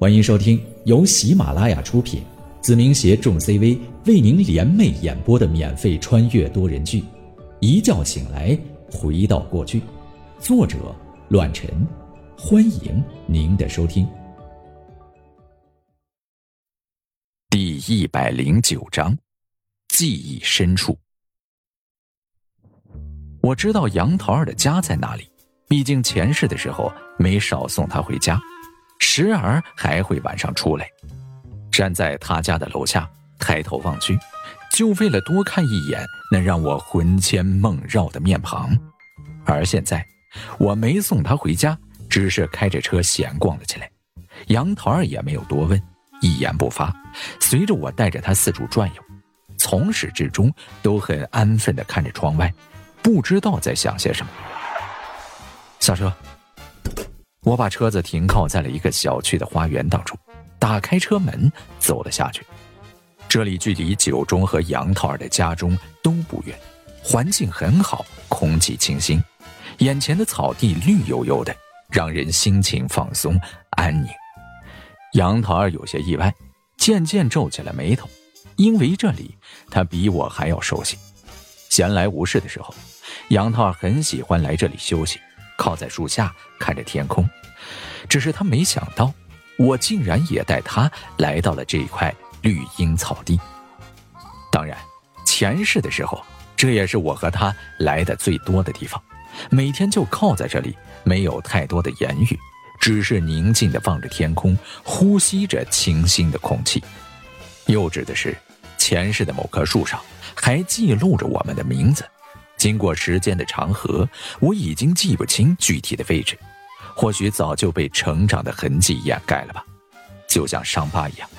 欢迎收听由喜马拉雅出品，子明携众 CV 为您联袂演播的免费穿越多人剧《一觉醒来回到过去》，作者：乱臣。欢迎您的收听。第一百零九章，记忆深处。我知道杨桃儿的家在哪里，毕竟前世的时候没少送她回家。时而还会晚上出来，站在他家的楼下，抬头望去，就为了多看一眼那让我魂牵梦绕的面庞。而现在，我没送他回家，只是开着车闲逛了起来。杨桃儿也没有多问，一言不发，随着我带着他四处转悠，从始至终都很安分地看着窗外，不知道在想些什么。下车。我把车子停靠在了一个小区的花园当中，打开车门走了下去。这里距离九中和杨桃儿的家中都不远，环境很好，空气清新，眼前的草地绿油油的，让人心情放松安宁。杨桃儿有些意外，渐渐皱起了眉头，因为这里他比我还要熟悉。闲来无事的时候，杨桃儿很喜欢来这里休息。靠在树下看着天空，只是他没想到，我竟然也带他来到了这块绿荫草地。当然，前世的时候，这也是我和他来的最多的地方。每天就靠在这里，没有太多的言语，只是宁静的望着天空，呼吸着清新的空气。幼稚的是，前世的某棵树上还记录着我们的名字。经过时间的长河，我已经记不清具体的位置，或许早就被成长的痕迹掩盖了吧，就像伤疤一样。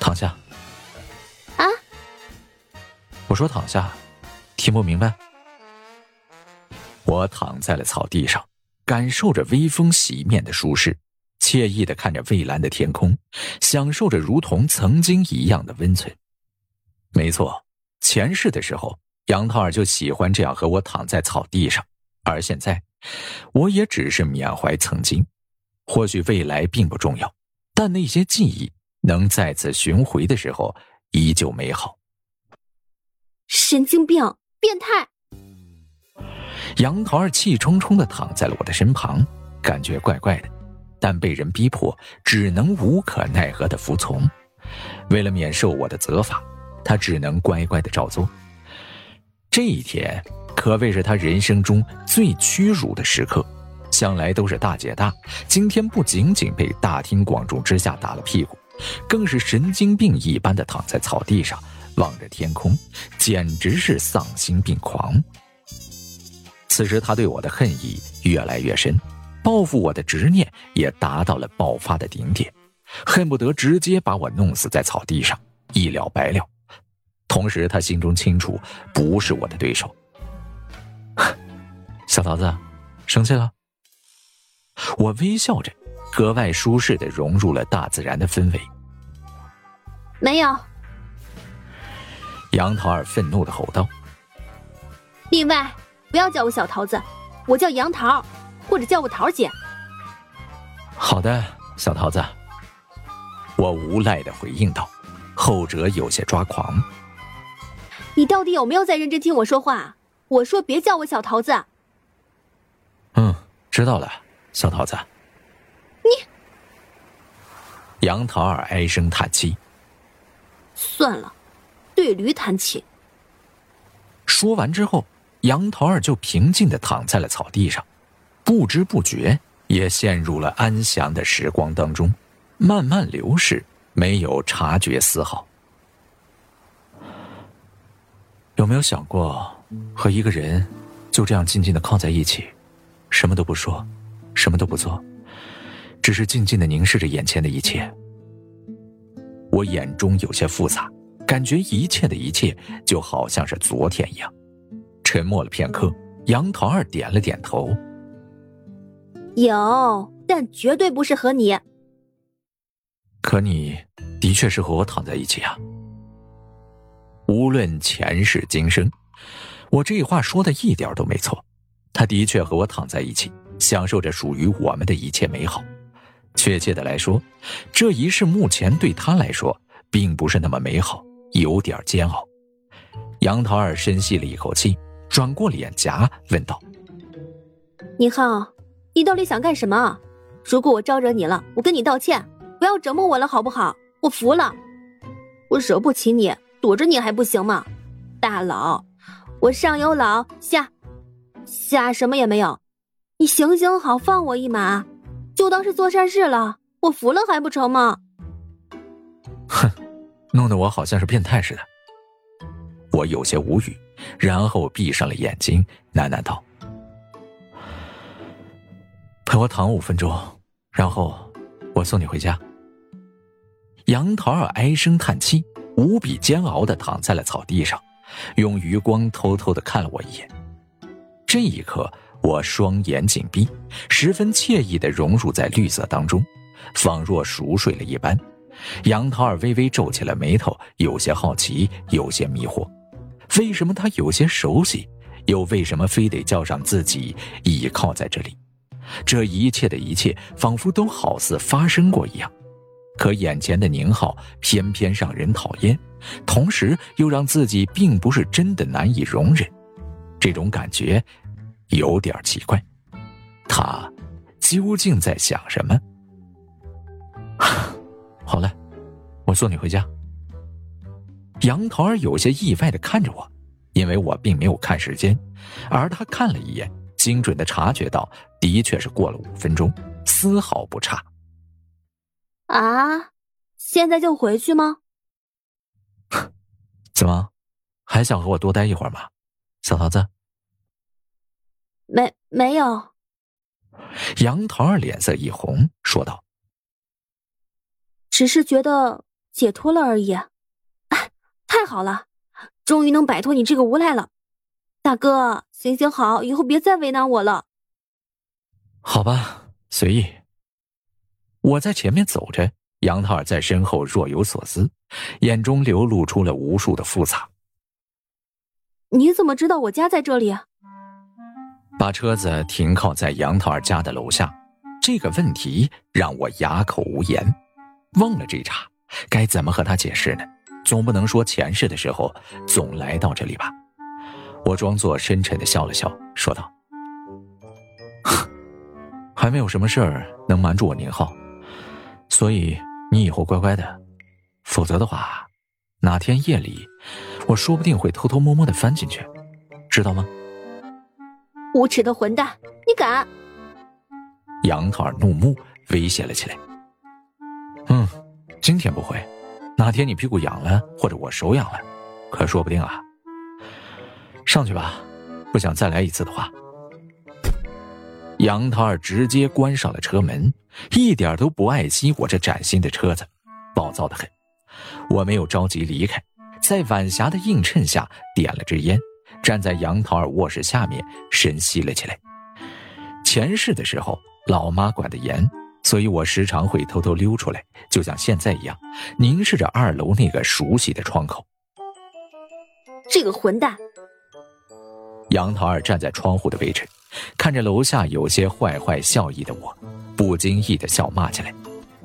躺下。啊？我说躺下，听不明白？我躺在了草地上，感受着微风洗面的舒适，惬意的看着蔚蓝的天空，享受着如同曾经一样的温存。没错，前世的时候。杨桃儿就喜欢这样和我躺在草地上，而现在，我也只是缅怀曾经。或许未来并不重要，但那些记忆能再次寻回的时候，依旧美好。神经病，变态！杨桃儿气冲冲的躺在了我的身旁，感觉怪怪的，但被人逼迫，只能无可奈何的服从。为了免受我的责罚，他只能乖乖的照做。这一天可谓是他人生中最屈辱的时刻，向来都是大姐大，今天不仅仅被大庭广众之下打了屁股，更是神经病一般的躺在草地上，望着天空，简直是丧心病狂。此时他对我的恨意越来越深，报复我的执念也达到了爆发的顶点，恨不得直接把我弄死在草地上，一了百了。同时，他心中清楚，不是我的对手。小桃子，生气了？我微笑着，格外舒适的融入了大自然的氛围。没有。杨桃儿愤怒的吼道：“另外，不要叫我小桃子，我叫杨桃，或者叫我桃姐。”好的，小桃子。我无赖的回应道，后者有些抓狂。你到底有没有在认真听我说话？我说别叫我小桃子。嗯，知道了，小桃子。你。杨桃儿唉声叹气。算了，对驴弹琴。说完之后，杨桃儿就平静的躺在了草地上，不知不觉也陷入了安详的时光当中，慢慢流逝，没有察觉丝毫。有没有想过，和一个人就这样静静的靠在一起，什么都不说，什么都不做，只是静静的凝视着眼前的一切？我眼中有些复杂，感觉一切的一切就好像是昨天一样。沉默了片刻，杨桃儿点了点头：“有，但绝对不是和你。可你的确是和我躺在一起啊。”无论前世今生，我这话说的一点都没错。他的确和我躺在一起，享受着属于我们的一切美好。确切的来说，这一世目前对他来说并不是那么美好，有点煎熬。杨桃儿深吸了一口气，转过脸颊问道：“宁浩，你到底想干什么？如果我招惹你了，我跟你道歉，不要折磨我了，好不好？我服了，我惹不起你，躲着你还不行吗？大佬，我上有老，下下什么也没有，你行行好，放我一马。”就当是做善事了，我服了还不成吗？哼，弄得我好像是变态似的。我有些无语，然后闭上了眼睛，喃喃道：“陪我躺五分钟，然后我送你回家。”杨桃儿唉声叹气，无比煎熬的躺在了草地上，用余光偷偷的看了我一眼。这一刻。我双眼紧闭，十分惬意的融入在绿色当中，仿若熟睡了一般。杨桃儿微微皱起了眉头，有些好奇，有些迷惑。为什么他有些熟悉，又为什么非得叫上自己倚靠在这里？这一切的一切，仿佛都好似发生过一样。可眼前的宁浩偏偏让人讨厌，同时又让自己并不是真的难以容忍。这种感觉。有点奇怪，他究竟在想什么？好了，我送你回家。杨桃儿有些意外的看着我，因为我并没有看时间，而他看了一眼，精准的察觉到，的确是过了五分钟，丝毫不差。啊，现在就回去吗？怎么，还想和我多待一会儿吗，小桃子？没没有，杨桃儿脸色一红，说道：“只是觉得解脱了而已。”哎，太好了，终于能摆脱你这个无赖了，大哥，行行好，以后别再为难我了。好吧，随意。我在前面走着，杨桃儿在身后若有所思，眼中流露出了无数的复杂。你怎么知道我家在这里？把车子停靠在杨桃儿家的楼下，这个问题让我哑口无言。忘了这茬，该怎么和他解释呢？总不能说前世的时候总来到这里吧？我装作深沉的笑了笑，说道：“ 还没有什么事儿能瞒住我宁浩，所以你以后乖乖的，否则的话，哪天夜里，我说不定会偷偷摸摸的翻进去，知道吗？”无耻的混蛋，你敢！杨桃儿怒目，威胁了起来。嗯，今天不会，哪天你屁股痒了，或者我手痒了，可说不定啊。上去吧，不想再来一次的话。杨桃儿直接关上了车门，一点都不爱惜我这崭新的车子，暴躁的很。我没有着急离开，在晚霞的映衬下点了支烟。站在杨桃儿卧室下面深吸了起来。前世的时候，老妈管得严，所以我时常会偷偷溜出来，就像现在一样，凝视着二楼那个熟悉的窗口。这个混蛋！杨桃儿站在窗户的位置，看着楼下有些坏坏笑意的我，不经意的笑骂起来。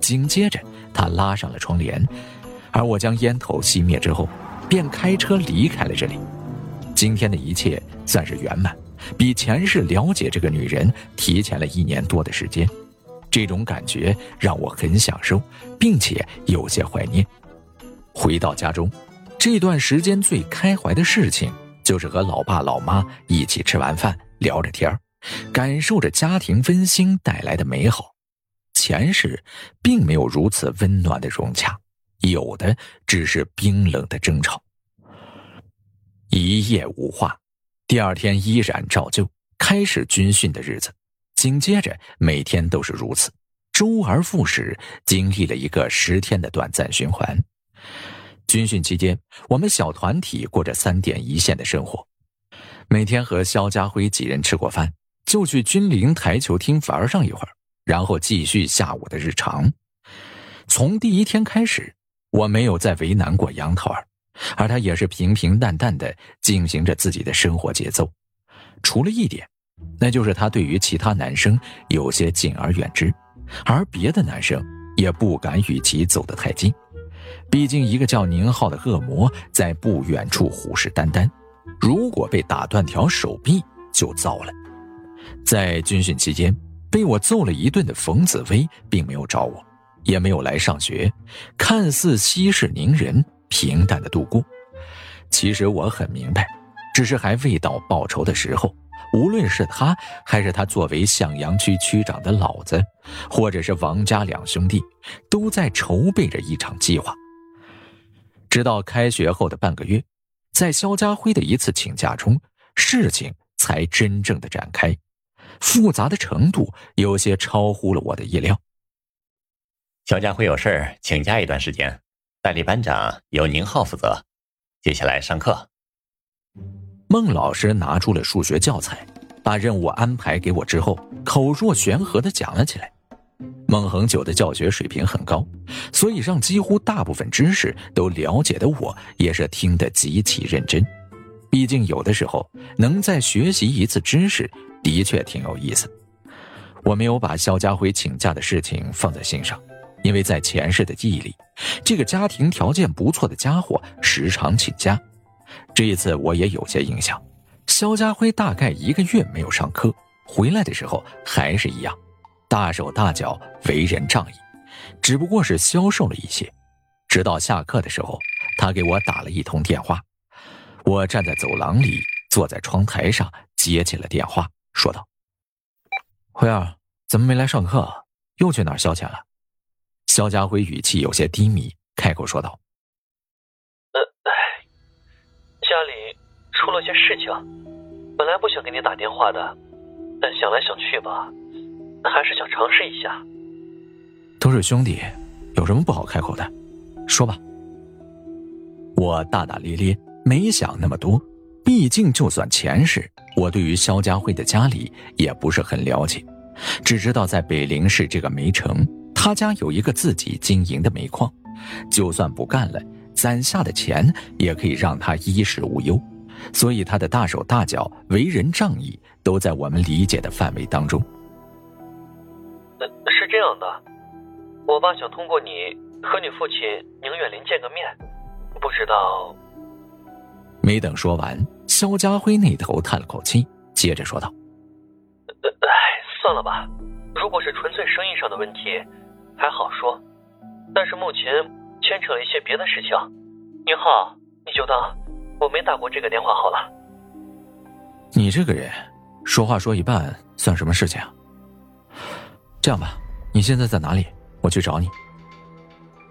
紧接着，他拉上了窗帘，而我将烟头熄灭之后，便开车离开了这里。今天的一切算是圆满，比前世了解这个女人提前了一年多的时间，这种感觉让我很享受，并且有些怀念。回到家中，这段时间最开怀的事情就是和老爸老妈一起吃完饭，聊着天感受着家庭温馨带来的美好。前世并没有如此温暖的融洽，有的只是冰冷的争吵。一夜无话，第二天依然照旧开始军训的日子，紧接着每天都是如此，周而复始，经历了一个十天的短暂循环。军训期间，我们小团体过着三点一线的生活，每天和肖家辉几人吃过饭，就去君临台球厅玩上一会儿，然后继续下午的日常。从第一天开始，我没有再为难过杨桃儿。而他也是平平淡淡的进行着自己的生活节奏，除了一点，那就是他对于其他男生有些敬而远之，而别的男生也不敢与其走得太近。毕竟，一个叫宁浩的恶魔在不远处虎视眈眈，如果被打断条手臂就糟了。在军训期间被我揍了一顿的冯子薇并没有找我，也没有来上学，看似息事宁人，平淡的度过。其实我很明白，只是还未到报仇的时候。无论是他，还是他作为向阳区区长的老子，或者是王家两兄弟，都在筹备着一场计划。直到开学后的半个月，在肖家辉的一次请假中，事情才真正的展开，复杂的程度有些超乎了我的意料。小佳会有事儿请假一段时间，代理班长由宁浩负责，接下来上课。孟老师拿出了数学教材，把任务安排给我之后，口若悬河的讲了起来。孟恒久的教学水平很高，所以让几乎大部分知识都了解的我，也是听得极其认真。毕竟有的时候能再学习一次知识，的确挺有意思。我没有把肖家辉请假的事情放在心上，因为在前世的记忆里，这个家庭条件不错的家伙时常请假。这一次我也有些印象，肖家辉大概一个月没有上课，回来的时候还是一样，大手大脚，为人仗义，只不过是消瘦了一些。直到下课的时候，他给我打了一通电话，我站在走廊里，坐在窗台上接起了电话，说道：“辉儿，怎么没来上课？又去哪儿消遣了？”肖家辉语气有些低迷，开口说道。家里出了些事情，本来不想给你打电话的，但想来想去吧，还是想尝试一下。都是兄弟，有什么不好开口的？说吧。我大大咧咧，没想那么多。毕竟，就算前世，我对于肖家辉的家里也不是很了解，只知道在北陵市这个煤城，他家有一个自己经营的煤矿，就算不干了。攒下的钱也可以让他衣食无忧，所以他的大手大脚、为人仗义，都在我们理解的范围当中。是这样的，我爸想通过你和你父亲宁远林见个面，不知道。没等说完，肖家辉那头叹了口气，接着说道：“哎，算了吧，如果是纯粹生意上的问题，还好说，但是目前……”牵扯了一些别的事情，宁浩，你就当我没打过这个电话好了。你这个人，说话说一半算什么事情啊？这样吧，你现在在哪里？我去找你。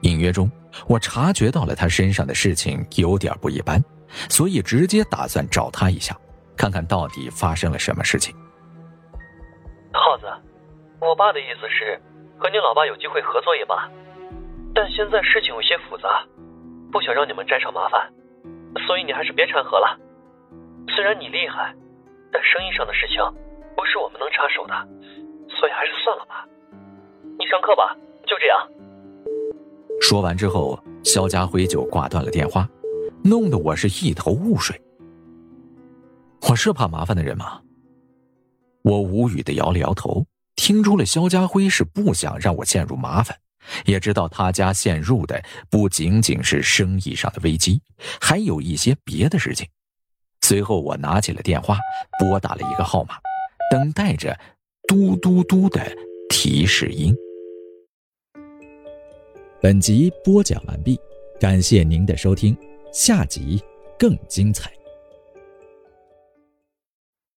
隐约中，我察觉到了他身上的事情有点不一般，所以直接打算找他一下，看看到底发生了什么事情。耗子，我爸的意思是和你老爸有机会合作一把。但现在事情有些复杂，不想让你们沾上麻烦，所以你还是别掺和了。虽然你厉害，但生意上的事情不是我们能插手的，所以还是算了吧。你上课吧，就这样。说完之后，肖家辉就挂断了电话，弄得我是一头雾水。我是怕麻烦的人吗？我无语的摇了摇头，听出了肖家辉是不想让我陷入麻烦。也知道他家陷入的不仅仅是生意上的危机，还有一些别的事情。随后，我拿起了电话，拨打了一个号码，等待着“嘟嘟嘟”的提示音。本集播讲完毕，感谢您的收听，下集更精彩。